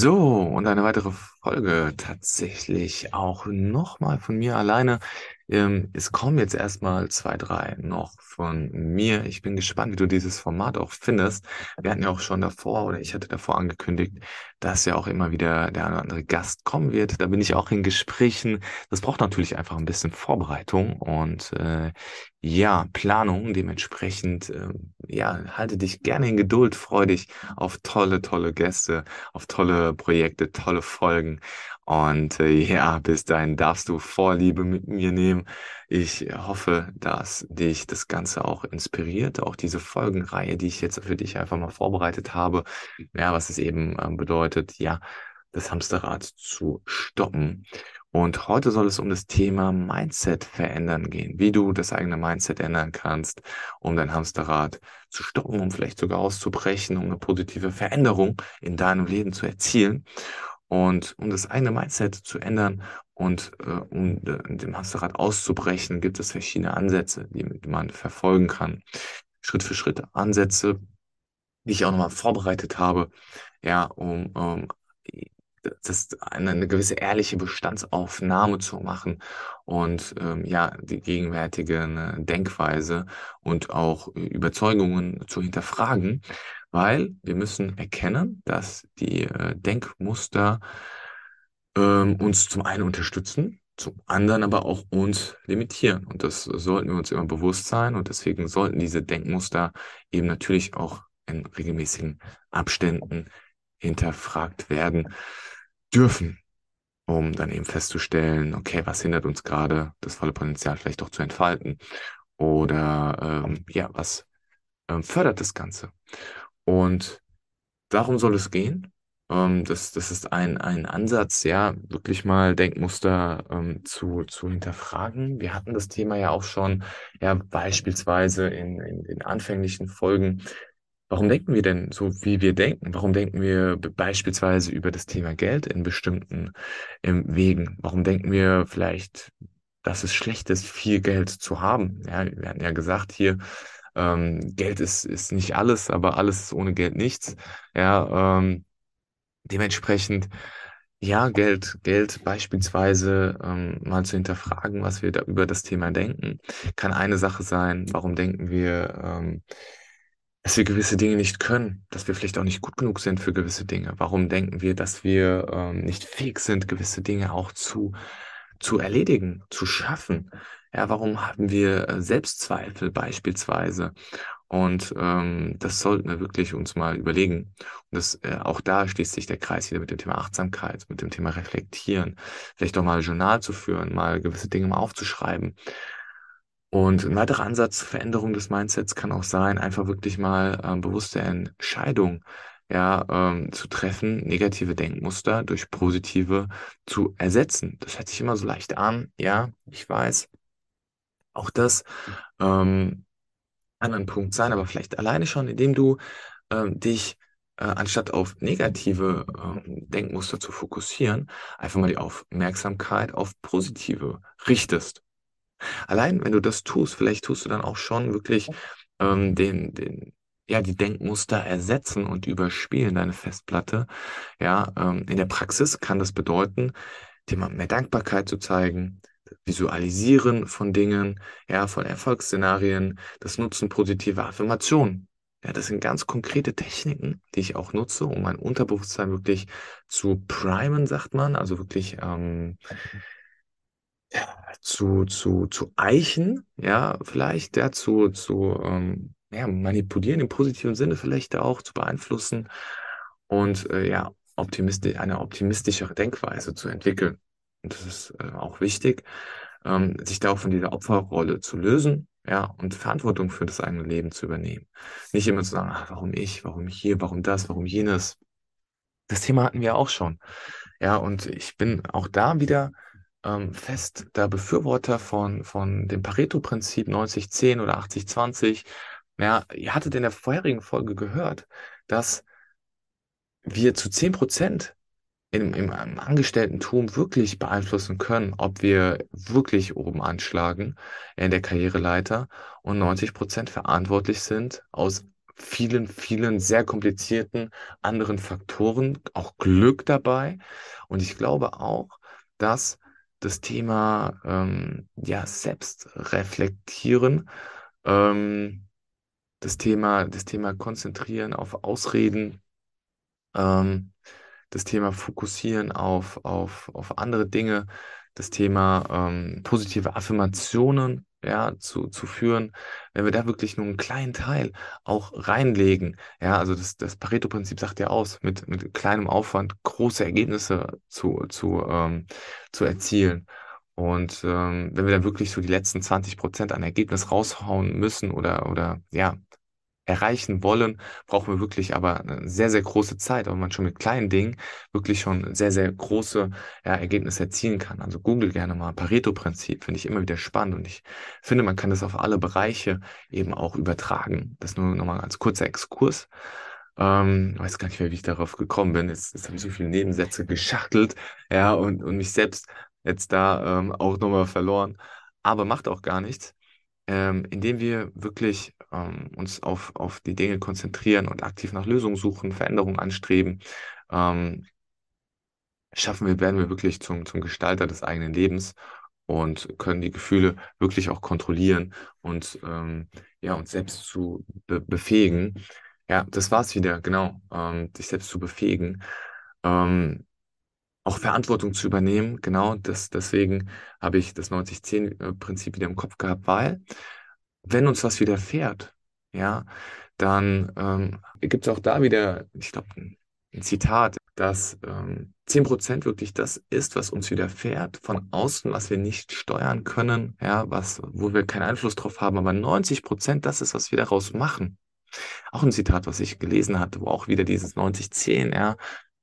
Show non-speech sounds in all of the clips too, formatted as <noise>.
So, und eine weitere Folge tatsächlich auch nochmal von mir alleine. Ähm, es kommen jetzt erstmal zwei, drei noch von mir. Ich bin gespannt, wie du dieses Format auch findest. Wir hatten ja auch schon davor, oder ich hatte davor angekündigt, dass ja auch immer wieder der eine oder andere Gast kommen wird. Da bin ich auch in Gesprächen. Das braucht natürlich einfach ein bisschen Vorbereitung und äh, ja, Planung. Dementsprechend, äh, ja, halte dich gerne in Geduld, freu dich auf tolle, tolle Gäste, auf tolle Projekte, tolle Folgen. Und äh, <laughs> ja, bis dahin darfst du Vorliebe mit mir nehmen. Ich hoffe, dass dich das Ganze auch inspiriert, auch diese Folgenreihe, die ich jetzt für dich einfach mal vorbereitet habe. Ja, was es eben ähm, bedeutet, ja, das Hamsterrad zu stoppen. Und heute soll es um das Thema Mindset verändern gehen, wie du das eigene Mindset ändern kannst, um dein Hamsterrad zu stoppen, um vielleicht sogar auszubrechen, um eine positive Veränderung in deinem Leben zu erzielen. Und um das eigene Mindset zu ändern und äh, um äh, dem Hamsterrad auszubrechen, gibt es verschiedene Ansätze, die man verfolgen kann. Schritt für Schritt Ansätze, die ich auch nochmal vorbereitet habe, ja, um, um das eine, eine gewisse ehrliche Bestandsaufnahme zu machen und ähm, ja die gegenwärtige ne, Denkweise und auch Überzeugungen zu hinterfragen, weil wir müssen erkennen, dass die äh, Denkmuster ähm, uns zum einen unterstützen, zum anderen aber auch uns limitieren. Und das sollten wir uns immer bewusst sein. Und deswegen sollten diese Denkmuster eben natürlich auch in regelmäßigen Abständen hinterfragt werden dürfen, um dann eben festzustellen, okay, was hindert uns gerade, das volle Potenzial vielleicht doch zu entfalten oder ähm, ja, was ähm, fördert das Ganze. Und darum soll es gehen. Ähm, das, das ist ein, ein Ansatz, ja, wirklich mal Denkmuster ähm, zu, zu hinterfragen. Wir hatten das Thema ja auch schon, ja, beispielsweise in, in, in anfänglichen Folgen Warum denken wir denn so, wie wir denken? Warum denken wir beispielsweise über das Thema Geld in bestimmten ähm, Wegen? Warum denken wir vielleicht, dass es schlecht ist, viel Geld zu haben? Ja, wir hatten ja gesagt hier, ähm, Geld ist, ist nicht alles, aber alles ist ohne Geld nichts. Ja, ähm, dementsprechend, ja, Geld, Geld beispielsweise ähm, mal zu hinterfragen, was wir da über das Thema denken, kann eine Sache sein. Warum denken wir, ähm, dass wir gewisse Dinge nicht können, dass wir vielleicht auch nicht gut genug sind für gewisse Dinge. Warum denken wir, dass wir ähm, nicht fähig sind, gewisse Dinge auch zu, zu erledigen, zu schaffen? Ja, warum haben wir äh, Selbstzweifel beispielsweise? Und ähm, das sollten wir wirklich uns mal überlegen. Und das, äh, auch da schließt sich der Kreis wieder mit dem Thema Achtsamkeit, mit dem Thema Reflektieren, vielleicht auch mal Journal zu führen, mal gewisse Dinge mal aufzuschreiben. Und ein weiterer Ansatz zur Veränderung des Mindsets kann auch sein, einfach wirklich mal ähm, bewusste Entscheidungen ja, ähm, zu treffen, negative Denkmuster durch positive zu ersetzen. Das hört sich immer so leicht an, ja, ich weiß. Auch das ähm, kann ein Punkt sein, aber vielleicht alleine schon, indem du ähm, dich äh, anstatt auf negative äh, Denkmuster zu fokussieren, einfach mal die Aufmerksamkeit auf positive richtest. Allein wenn du das tust, vielleicht tust du dann auch schon wirklich ähm, den, den, ja, die Denkmuster ersetzen und überspielen deine Festplatte. Ja, ähm, in der Praxis kann das bedeuten, dir mehr Dankbarkeit zu zeigen, Visualisieren von Dingen, ja, von Erfolgsszenarien, das Nutzen positiver Affirmationen. Ja, das sind ganz konkrete Techniken, die ich auch nutze, um mein Unterbewusstsein wirklich zu primen, sagt man, also wirklich ähm, zu, zu, zu eichen, ja, vielleicht, ja, zu, zu ähm, ja, manipulieren im positiven Sinne vielleicht auch zu beeinflussen und äh, ja, optimistisch, eine optimistischere Denkweise zu entwickeln. Und das ist äh, auch wichtig, ähm, sich da auch von dieser Opferrolle zu lösen, ja, und Verantwortung für das eigene Leben zu übernehmen. Nicht immer zu sagen, ach, warum ich, warum hier, warum das, warum jenes. Das Thema hatten wir auch schon. Ja, und ich bin auch da wieder ähm, fest der Befürworter von, von dem Pareto-Prinzip 90-10 oder 80-20. Ja, ihr hattet in der vorherigen Folge gehört, dass wir zu 10 Prozent im, im Angestellten-Tum wirklich beeinflussen können, ob wir wirklich oben anschlagen in der Karriereleiter und 90 Prozent verantwortlich sind aus vielen, vielen sehr komplizierten anderen Faktoren, auch Glück dabei. Und ich glaube auch, dass das Thema ähm, ja, Selbstreflektieren, ähm, das Thema, das Thema Konzentrieren auf Ausreden, ähm, das Thema Fokussieren auf, auf, auf andere Dinge, das Thema ähm, positive Affirmationen ja, zu, zu führen, wenn wir da wirklich nur einen kleinen Teil auch reinlegen, ja, also das, das Pareto-Prinzip sagt ja aus, mit, mit kleinem Aufwand große Ergebnisse zu, zu, ähm, zu erzielen. Und ähm, wenn wir dann wirklich so die letzten 20 Prozent an Ergebnis raushauen müssen oder, oder ja, erreichen wollen, brauchen wir wirklich aber eine sehr, sehr große Zeit, aber man schon mit kleinen Dingen wirklich schon sehr, sehr große ja, Ergebnisse erzielen kann. Also Google gerne mal Pareto-Prinzip, finde ich immer wieder spannend und ich finde, man kann das auf alle Bereiche eben auch übertragen. Das nur nochmal als kurzer Exkurs. Ähm, weiß gar nicht mehr, wie ich darauf gekommen bin. Jetzt, jetzt habe ich so viele Nebensätze geschachtelt, ja, und, und mich selbst jetzt da ähm, auch nochmal verloren. Aber macht auch gar nichts ähm, indem wir wirklich ähm, uns auf, auf die Dinge konzentrieren und aktiv nach Lösungen suchen, Veränderungen anstreben, ähm, schaffen wir, werden wir wirklich zum, zum Gestalter des eigenen Lebens und können die Gefühle wirklich auch kontrollieren und ähm, ja, uns selbst zu be befähigen. Ja, das war's wieder, genau, ähm, sich selbst zu befähigen. Ähm, auch Verantwortung zu übernehmen. Genau, das, deswegen habe ich das 90-10-Prinzip wieder im Kopf gehabt, weil wenn uns was widerfährt, ja, dann ähm, gibt es auch da wieder, ich glaube, ein, ein, Zitat, dass ähm, 10% wirklich das ist, was uns widerfährt von außen, was wir nicht steuern können, ja, was, wo wir keinen Einfluss drauf haben, aber 90% das ist, was wir daraus machen. Auch ein Zitat, was ich gelesen hatte, wo auch wieder dieses 90-10, ja,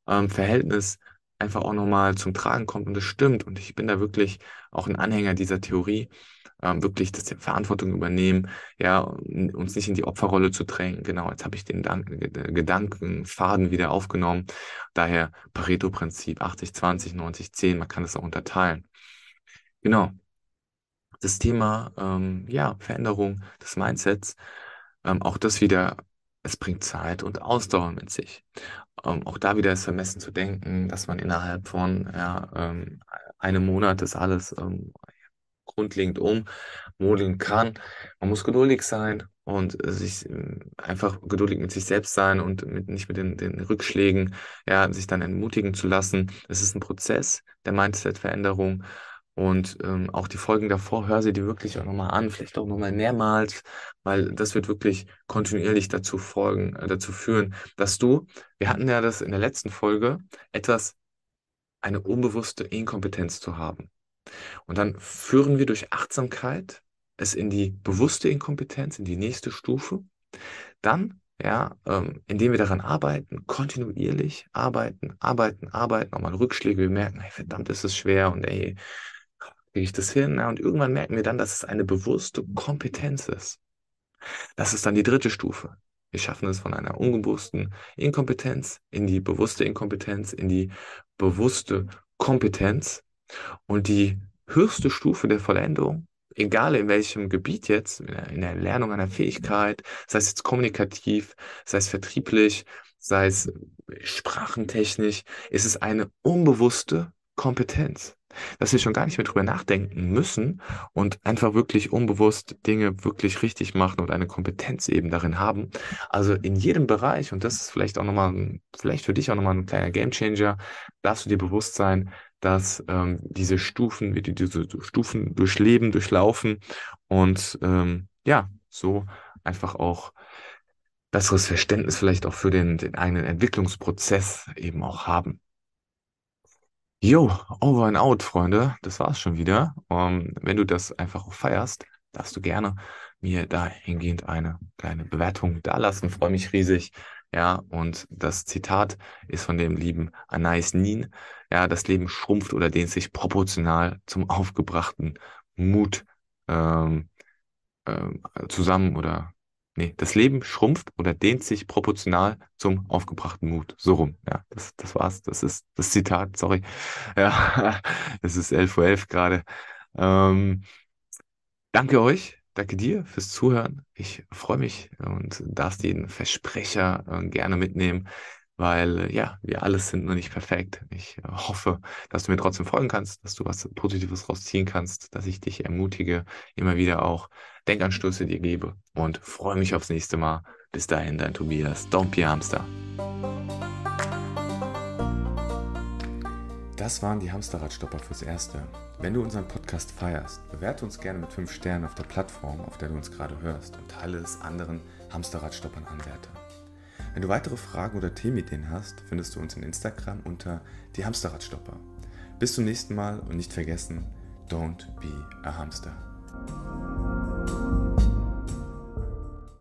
ähm, Verhältnis einfach auch nochmal zum Tragen kommt und das stimmt. Und ich bin da wirklich auch ein Anhänger dieser Theorie, ähm, wirklich das Verantwortung übernehmen, ja, uns nicht in die Opferrolle zu drängen. Genau, jetzt habe ich den Dan Gedankenfaden wieder aufgenommen. Daher Pareto-Prinzip 80-20, 90-10, man kann das auch unterteilen. Genau. Das Thema, ähm, ja, Veränderung des Mindsets, ähm, auch das wieder es bringt Zeit und Ausdauer mit sich. Ähm, auch da wieder ist vermessen zu denken, dass man innerhalb von ja, ähm, einem Monat das alles ähm, grundlegend ummodeln kann. Man muss geduldig sein und sich äh, einfach geduldig mit sich selbst sein und mit, nicht mit den, den Rückschlägen, ja, sich dann entmutigen zu lassen. Es ist ein Prozess der Mindset-Veränderung. Und ähm, auch die Folgen davor, hör sie dir wirklich auch nochmal an, vielleicht auch nochmal mehrmals, weil das wird wirklich kontinuierlich dazu folgen, äh, dazu führen, dass du, wir hatten ja das in der letzten Folge, etwas, eine unbewusste Inkompetenz zu haben. Und dann führen wir durch Achtsamkeit es in die bewusste Inkompetenz, in die nächste Stufe. Dann, ja, ähm, indem wir daran arbeiten, kontinuierlich arbeiten, arbeiten, arbeiten, auch mal Rückschläge, wir merken, hey, verdammt, ist es schwer und ey, kriege ich das hin? Ja, und irgendwann merken wir dann, dass es eine bewusste Kompetenz ist. Das ist dann die dritte Stufe. Wir schaffen es von einer unbewussten Inkompetenz in die bewusste Inkompetenz, in die bewusste Kompetenz. Und die höchste Stufe der Vollendung, egal in welchem Gebiet jetzt, in der Erlernung einer Fähigkeit, sei es jetzt kommunikativ, sei es vertrieblich, sei es sprachentechnisch, ist es eine unbewusste Kompetenz dass wir schon gar nicht mehr drüber nachdenken müssen und einfach wirklich unbewusst Dinge wirklich richtig machen und eine Kompetenz eben darin haben. Also in jedem Bereich, und das ist vielleicht auch nochmal, vielleicht für dich auch nochmal ein kleiner Gamechanger, darfst du dir bewusst sein, dass ähm, diese Stufen, wie die diese Stufen durchleben, durchlaufen und ähm, ja, so einfach auch besseres Verständnis vielleicht auch für den, den eigenen Entwicklungsprozess eben auch haben. Jo, over and out, Freunde. Das war's schon wieder. Um, wenn du das einfach auch feierst, darfst du gerne mir dahingehend eine kleine Bewertung dalassen. Freue mich riesig. Ja, und das Zitat ist von dem lieben Anais Nin. Ja, das Leben schrumpft oder dehnt sich proportional zum aufgebrachten Mut ähm, ähm, zusammen oder Nee, das Leben schrumpft oder dehnt sich proportional zum aufgebrachten Mut. So rum. Ja, das, das war's. Das ist das Zitat, sorry. <laughs> Ja, es ist 11.11 Uhr gerade. Ähm, danke euch danke dir fürs Zuhören. Ich freue mich und darfst den Versprecher äh, gerne mitnehmen, weil äh, ja, wir alles sind noch nicht perfekt. Ich äh, hoffe, dass du mir trotzdem folgen kannst, dass du was Positives rausziehen kannst, dass ich dich ermutige, immer wieder auch Denkanstöße dir gebe und freue mich aufs nächste Mal. Bis dahin, dein Tobias, Don't be Hamster. Das waren die Hamsterradstopper fürs Erste. Wenn du unseren Podcast feierst, bewerte uns gerne mit 5 Sternen auf der Plattform, auf der du uns gerade hörst und teile es anderen Hamsterradstoppern Anwärtern. Wenn du weitere Fragen oder Themenideen hast, findest du uns in Instagram unter die Hamsterradstopper. Bis zum nächsten Mal und nicht vergessen, don't be a hamster.